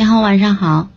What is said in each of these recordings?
你好，晚上好，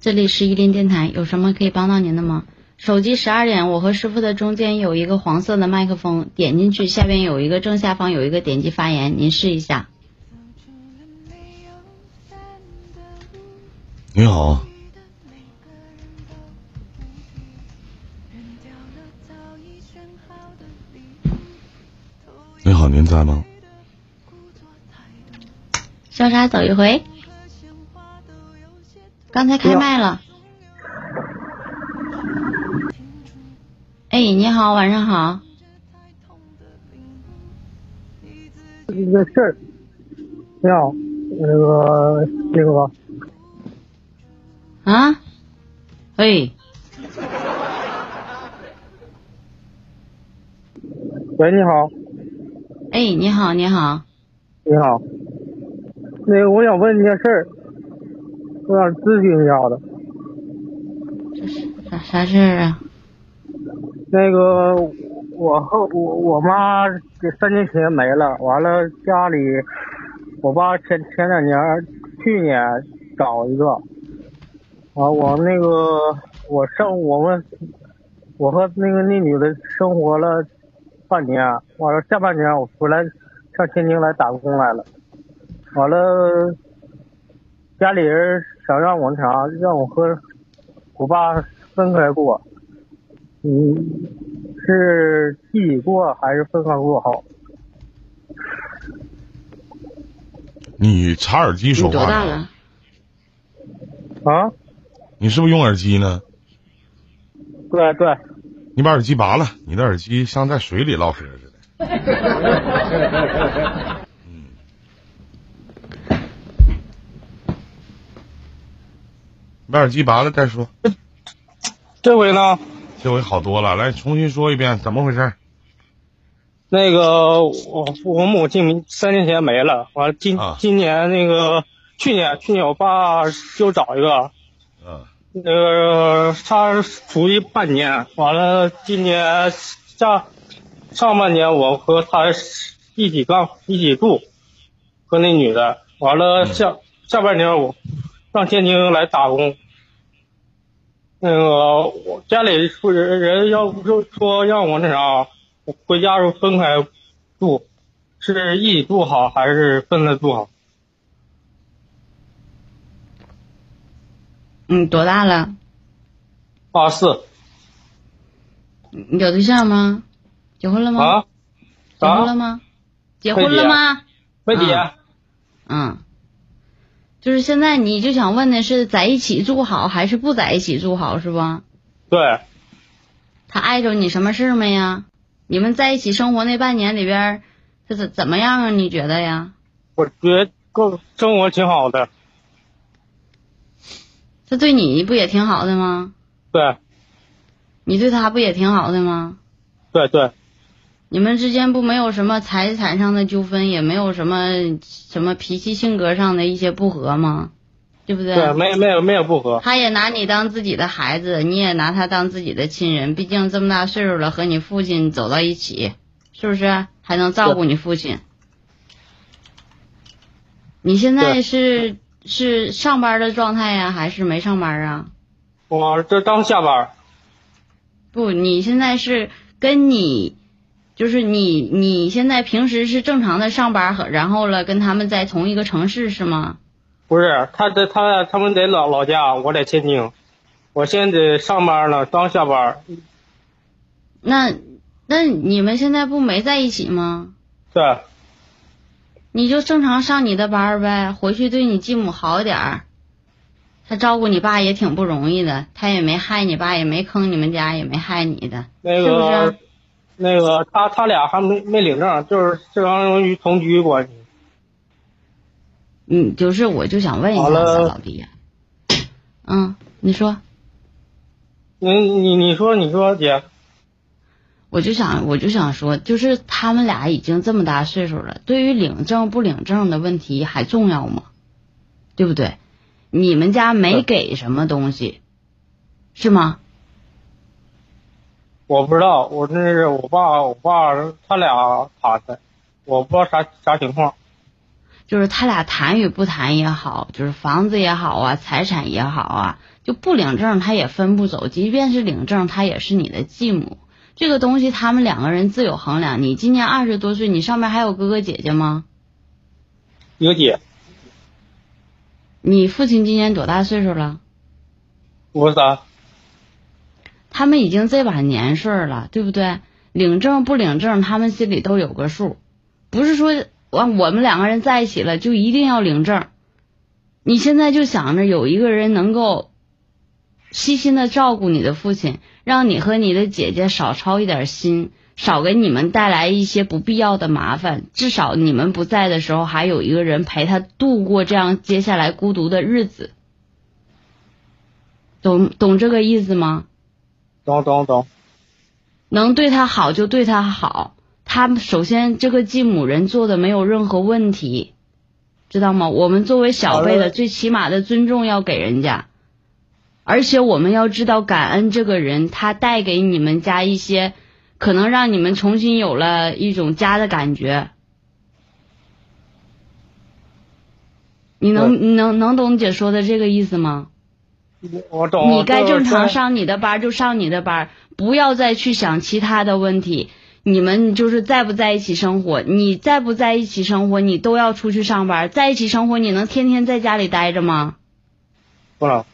这里是伊林电台，有什么可以帮到您的吗？手机十二点，我和师傅的中间有一个黄色的麦克风，点进去下边有一个正下方有一个点击发言，您试一下。你好，你好，您在吗？潇洒走一回，刚才开麦了。哎，你好，晚上好。一个事儿，你好，那个那个，啊？喂，喂，你好，哎，你好，你好，你好，那个我想问你件事儿，我想咨询一下的。啥啥事儿啊？那个我和我我妈这三年前没了，完了家里我爸前前两年去年找一个，啊我那个我上我们我和那个那女的生活了半年，完了下半年我回来上天津来打工来了，完了家里人想让我那啥让我和我爸分开过。你，是自己过还是分开过好？你插耳机说话呢？多大了？啊？你是不是用耳机呢？对对，你把耳机拔了，你的耳机像在水里唠嗑似的。把耳机拔了再说，这回呢？这回好多了。来，重新说一遍，怎么回事？那个我我母亲三年前没了，完了今、啊今年那个去年去年我爸又找一个，嗯那个他出去半年，完了今年下上半年我和他一起干一起住，和那女的，完了嗯下、下半年我上天津来打工。那个我家里说人人要就说让我那啥，我回家时候分开住，是一起住好还是分了住好？嗯，多大了？八四你有对象吗？结婚了吗？啊？结婚了？吗？结婚了吗？飞姐，啊嗯，就是现在你就想问的是在一起住好还是不在一起住好是吧？对，他碍着你什么事儿没呀？你们在一起生活那半年里边儿，是怎怎么样啊？你觉得呀？我觉得够生活挺好的。他对你不也挺好的吗？对你对他不也挺好的吗？对对，你们之间不没有什么财产上的纠纷，也没有什么什么脾气性格上的一些不合吗？对不对？对，没有没有没有不合。他也拿你当自己的孩子，你也拿他当自己的亲人。毕竟这么大岁数了，和你父亲走到一起，是不是还能照顾你父亲？你现在是是上班的状态呀，还是没上班啊？我这刚下班。不，你现在是跟你，就是你你现在平时是正常的上班和然后了跟他们在同一个城市是吗？不是，他在他他们在老老家，我在天津。我现在上班了，刚下班。那那你们现在不没在一起吗？是你就正常上你的班儿呗，回去对你继母好点儿。他照顾你爸也挺不容易的，他也没害你爸，也没坑你们家，也没害你的，那是不是？那个他他俩还没没领证，就是相当于同居关系。嗯，就是我就想问一下子老弟呀，嗯，你说，你你你说你说姐，我就想我就想说，就是他们俩已经这么大岁数了，对于领证不领证的问题还重要吗？对不对？你们家没给什么东西，是吗？我不知道，我那是我爸我爸他俩谈的，我不知道啥啥情况。就是他俩谈与不谈也好，就是房子也好啊，财产也好啊，就不领证他也分不走，即便是领证，他也是你的继母。这个东西他们两个人自有衡量。你今年二十多岁，你上面还有哥哥姐姐吗？有姐，你父亲今年多大岁数了？五十三，他们已经这把年岁了，对不对？领证不领证，他们心里都有个数，不是说我我们两个人在一起了就一定要领证。你现在就想着有一个人能够细心的照顾你的父亲，让你和你的姐姐少操一点心，少给你们带来一些不必要的麻烦。至少你们不在的时候，还有一个人陪他度过这样接下来孤独的日子。懂懂这个意思吗？懂懂懂。能对他好就对他好，他首先这个继母人做的没有任何问题，知道吗？我们作为小辈的，最起码的尊重要给人家，而且我们要知道感恩这个人，他带给你们家一些可能让你们重新有了一种家的感觉。你能你能能懂姐说的这个意思吗？我懂。你该正常上你的班就上你的班，不要再去想其他的问题。你们就是在不在一起生活？你在不在一起生活？你都要出去上班。在一起生活，你能天天在家里待着吗？不能。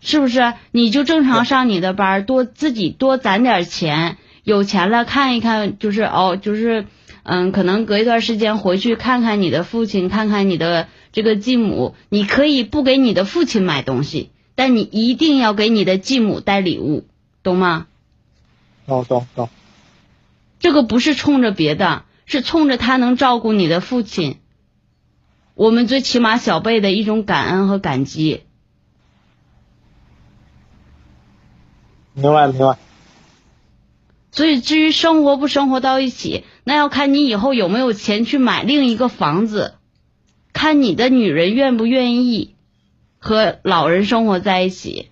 是不是？你就正常上你的班，多自己多攒点钱。有钱了看一看，就是哦，就是嗯，可能隔一段时间回去看看你的父亲，看看你的这个继母。你可以不给你的父亲买东西。但你一定要给你的继母带礼物，懂吗？哦，懂懂。这个不是冲着别的，是冲着他能照顾你的父亲。我们最起码小辈的一种感恩和感激。明白明白。所以至于生活不生活到一起，那要看你以后有没有钱去买另一个房子，看你的女人愿不愿意。和老人生活在一起，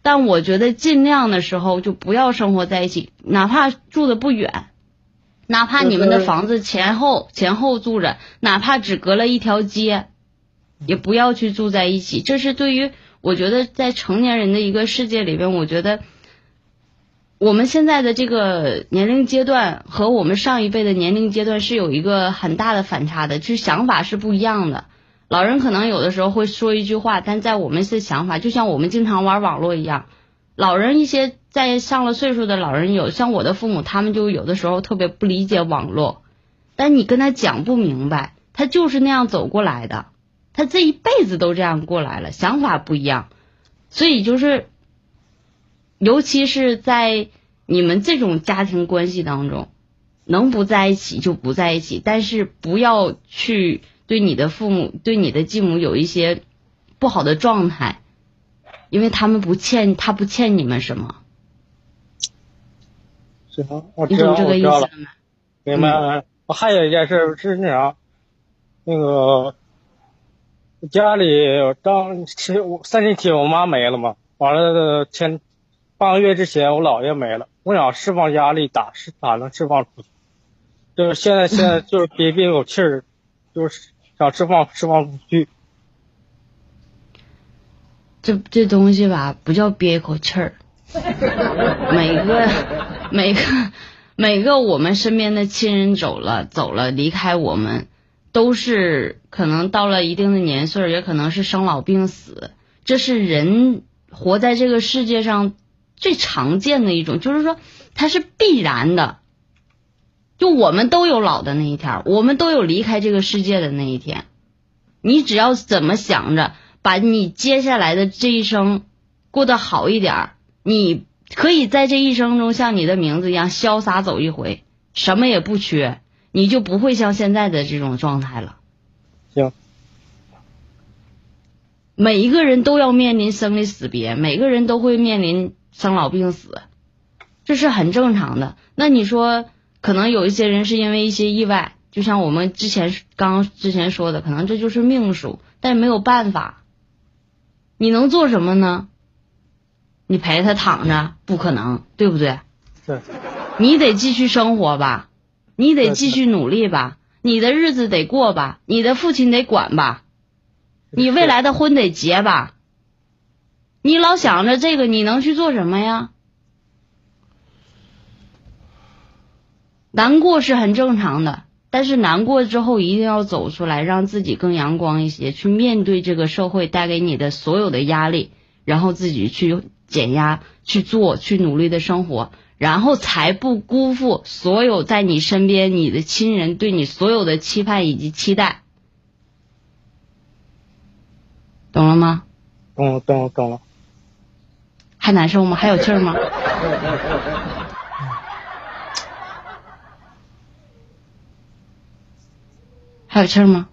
但我觉得尽量的时候就不要生活在一起，哪怕住的不远，哪怕你们的房子前后前后住着，哪怕只隔了一条街，也不要去住在一起。这是对于我觉得在成年人的一个世界里边，我觉得我们现在的这个年龄阶段和我们上一辈的年龄阶段是有一个很大的反差的，就是想法是不一样的。老人可能有的时候会说一句话，但在我们是想法，就像我们经常玩网络一样。老人一些在上了岁数的老人有，像我的父母，他们就有的时候特别不理解网络，但你跟他讲不明白，他就是那样走过来的，他这一辈子都这样过来了，想法不一样，所以就是，尤其是在你们这种家庭关系当中，能不在一起就不在一起，但是不要去。对你的父母，对你的继母有一些不好的状态，因为他们不欠他不欠你们什么。行，我知道，我知道了。明白了。我还有一件事是那啥，那个家里当前三年前我妈没了嘛，完了前半个月之前我姥爷没了，我想释放压力，咋是咋能释放出去？就是现在现在就是憋憋口气儿，就是。想释放释放出去，这这东西吧，不叫憋一口气儿。每个每个每个我们身边的亲人走了走了离开我们，都是可能到了一定的年岁，也可能是生老病死，这是人活在这个世界上最常见的一种，就是说它是必然的。就我们都有老的那一天，我们都有离开这个世界的那一天。你只要怎么想着，把你接下来的这一生过得好一点，你可以在这一生中像你的名字一样潇洒走一回，什么也不缺，你就不会像现在的这种状态了。行。每一个人都要面临生离死别，每个人都会面临生老病死，这是很正常的。那你说？可能有一些人是因为一些意外，就像我们之前刚之前说的，可能这就是命数，但没有办法。你能做什么呢？你陪他躺着不可能，对不对？对。你得继续生活吧，你得继续努力吧。你的日子得过吧，你的父亲得管吧，你未来的婚得结吧。你老想着这个，你能去做什么呀？难过是很正常的，但是难过之后一定要走出来，让自己更阳光一些，去面对这个社会带给你的所有的压力，然后自己去减压，去做，去努力的生活，然后才不辜负所有在你身边你的亲人对你所有的期盼以及期待，懂了吗？懂了懂了懂了。还难受吗？还有气儿吗？还有气儿吗？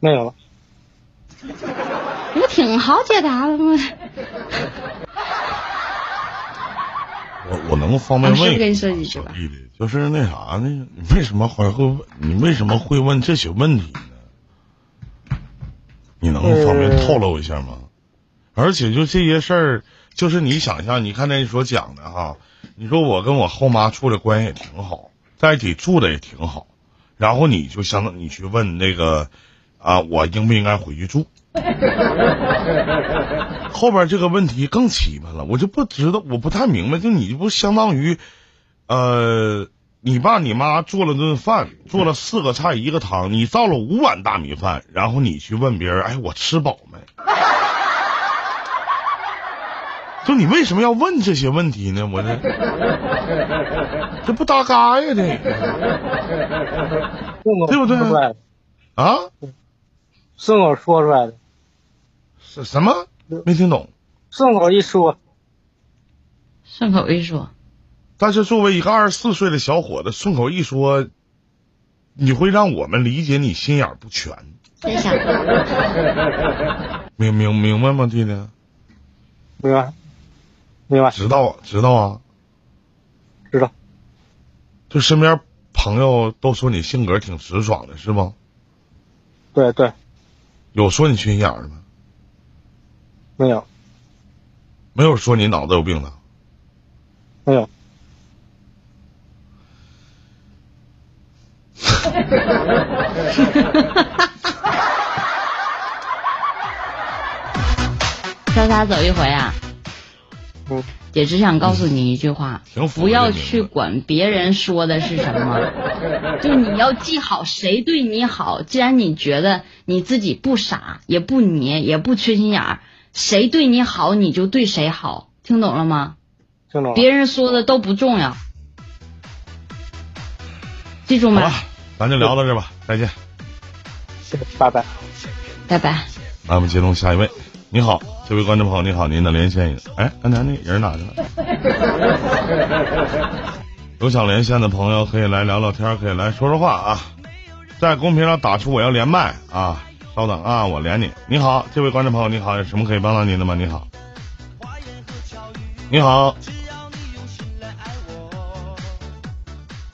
没有了。不挺好解答的吗？我我能方便问一几句吧句吗小弟弟，就是那啥呢？你为什么还会问？你为什么会问这些问题呢？你能方便透露一下吗？而且就这些事儿，就是你想象，你看那所讲的哈，你说我跟我后妈处的关系也挺好，在一起住的也挺好，然后你就相当你去问那个啊，我应不应该回去住？后边这个问题更奇葩了，我就不知道，我不太明白，就你不相当于，呃，你爸你妈做了顿饭，做了四个菜一个汤，你造了五碗大米饭，然后你去问别人，哎，我吃饱没？就你为什么要问这些问题呢？我这这不搭嘎呀，这对不对啊，顺口说出来的，什什么没听懂？顺口一说，顺口一说，但是作为一个二十四岁的小伙子，顺口一说，你会让我们理解你心眼儿不全，别想。明明明白吗，弟弟？明白？明白？知道知道啊，知道？就身边朋友都说你性格挺直爽的，是吗？对对，有说你缺心眼儿的吗？没有没有说你脑子有病的。没有，潇洒走一回啊！嗯，姐只想告诉你一句话不要去管别人说的是什么，就你要记好谁对你好。既然你觉得你自己不傻，也不你，也不缺心眼儿，谁对你好你就对谁好，听懂了吗？听懂了？别人说的都不重要，记住没好了？，咱就聊到这吧，再见。谢谢，拜拜。拜拜。那我们接通下一位。你好，这位观众朋友，你好，您的连线，哎，刚才那人哪去了？有想连线的朋友可以来聊聊天，可以来说说话啊，在公屏上打出我要连麦啊，稍等啊，我连你。你好，这位观众朋友，你好，有什么可以帮到您的吗？你好，你好，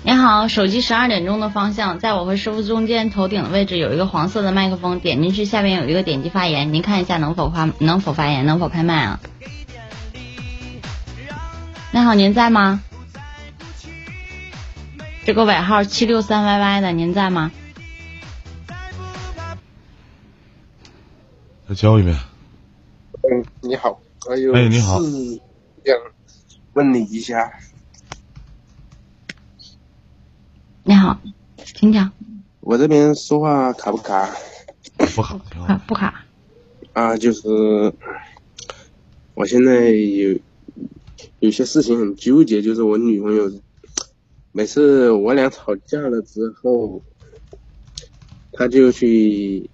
你好，手机十二点钟的方向，在我和师傅中间头顶的位置有一个黄色的麦克风，点进去下面有一个点击发言，您看一下能否发能否发言，能否开麦啊？你好，您在吗？这个尾号七六三 YY 的，您在吗？再教一遍。嗯，你好，我有哎你好想问你一下，你好，请讲。我这边说话卡不卡？不卡，挺好卡。不卡？啊，就是我现在有有些事情很纠结，就是我女朋友每次我俩吵架了之后，她就去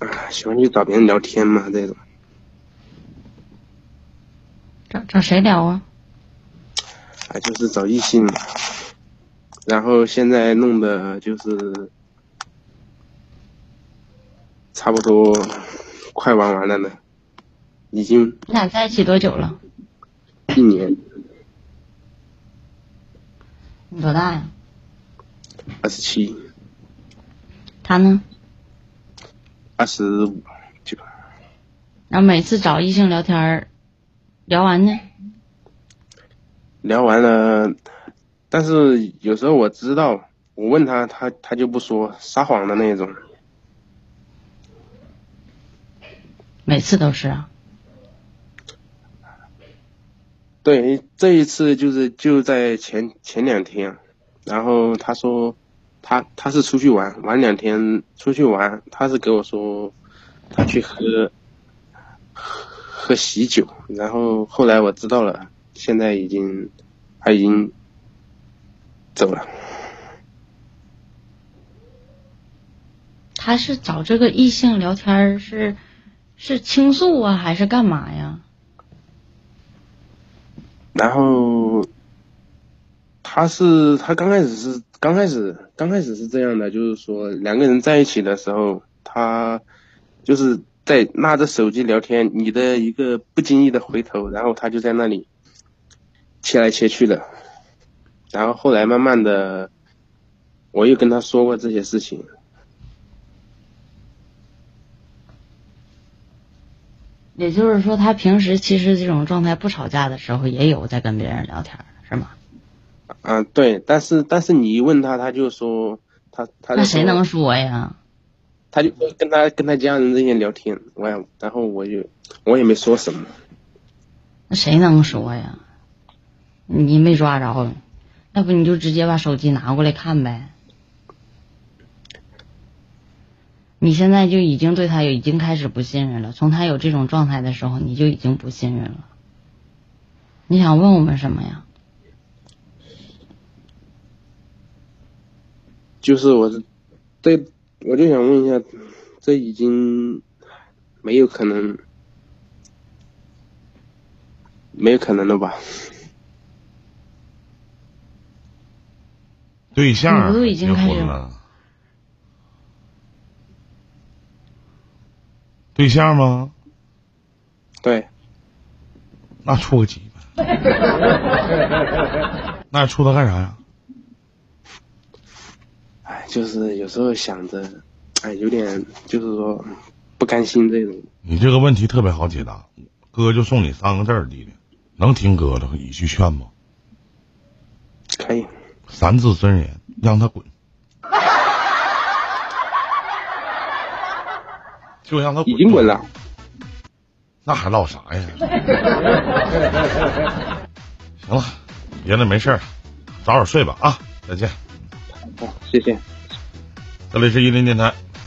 啊喜欢去找别人聊天嘛，这种找找谁聊啊？啊就是找异性嘛，然后现在弄的就是差不多快玩完了呢，已经你俩在一起多久了？一年你多大呀？二十七。他呢？二十五，基本然后每次找异性聊天儿，聊完呢？聊完了，但是有时候我知道我问他，他他就不说，撒谎的那种。每次都是啊。对，这一次就是就在前前两天，然后他说他他是出去玩，玩两天出去玩，他是给我说他去喝喝喜酒，然后后来我知道了，现在已经他已经走了。他是找这个异性聊天是是倾诉啊，还是干嘛呀？然后，他是他刚开始是刚开始刚开始是这样的，就是说两个人在一起的时候，他就是在拿着手机聊天，你的一个不经意的回头，然后他就在那里切来切去的。然后后来慢慢的，我又跟他说过这些事情。也就是说，他平时其实这种状态不吵架的时候，也有在跟别人聊天，是吗？啊，对，但是但是你一问他，他就说他他那谁能说呀？他就跟他跟他家人之间聊天，我也然后我就我也没说什么。那谁能说呀？你没抓着，要不你就直接把手机拿过来看呗。你现在就已经对他已经开始不信任了。从他有这种状态的时候，你就已经不信任了。你想问我们什么呀？就是我这，我就想问一下，这已经没有可能，没有可能了吧？对象都已经开始了。对象吗？对，那处个鸡巴，那处他干啥呀？哎，就是有时候想着，哎，有点就是说不甘心这种。你这个问题特别好解答，哥就送你三个字儿，弟弟，能听哥的一句劝吗？可以。三字真言，让他滚。就让他已经滚了，那还唠啥呀？行了，别的没事儿，早点睡吧啊！再见。好，谢谢。这里是一林电台。